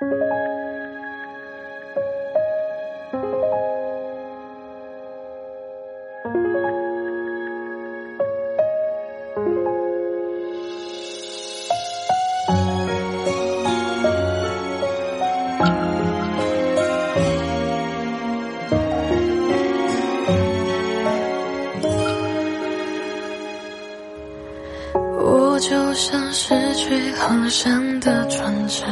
我就像失去航向的船只。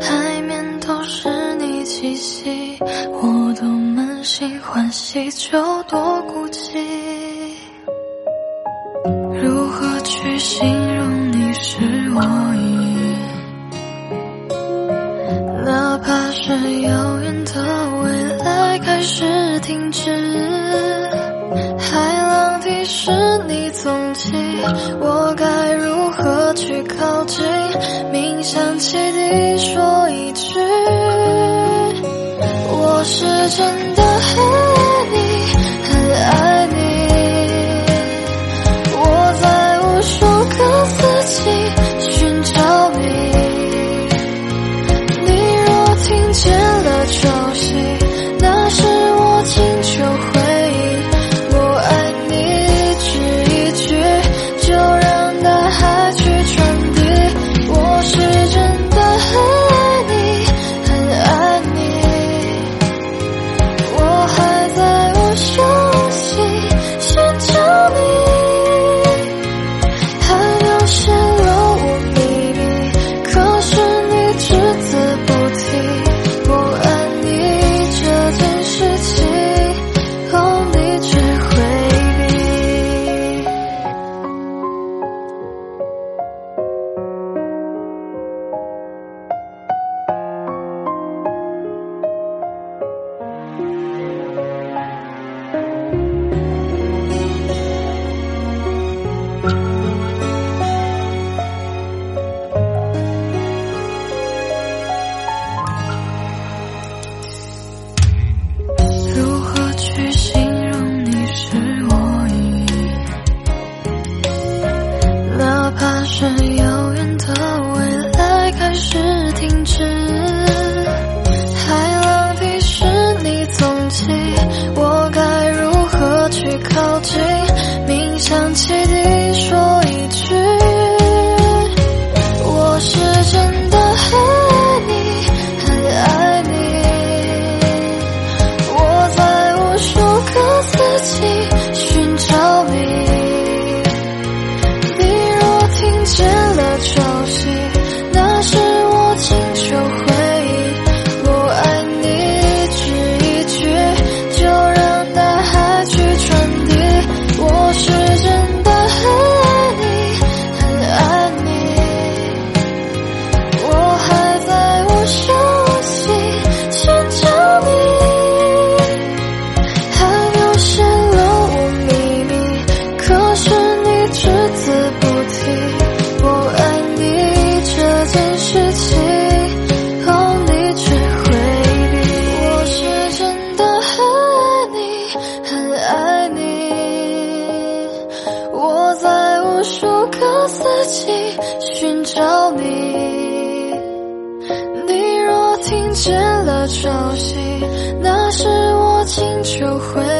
海面都是你气息，我都满心欢喜，就多孤寂。如何去形容你是我意？哪怕是遥远的未来开始停止，海浪的是。你踪迹，我该如何去靠近？冥想汽笛说一句，我是真的。自己寻找你。你若听见了潮汐那是我请求回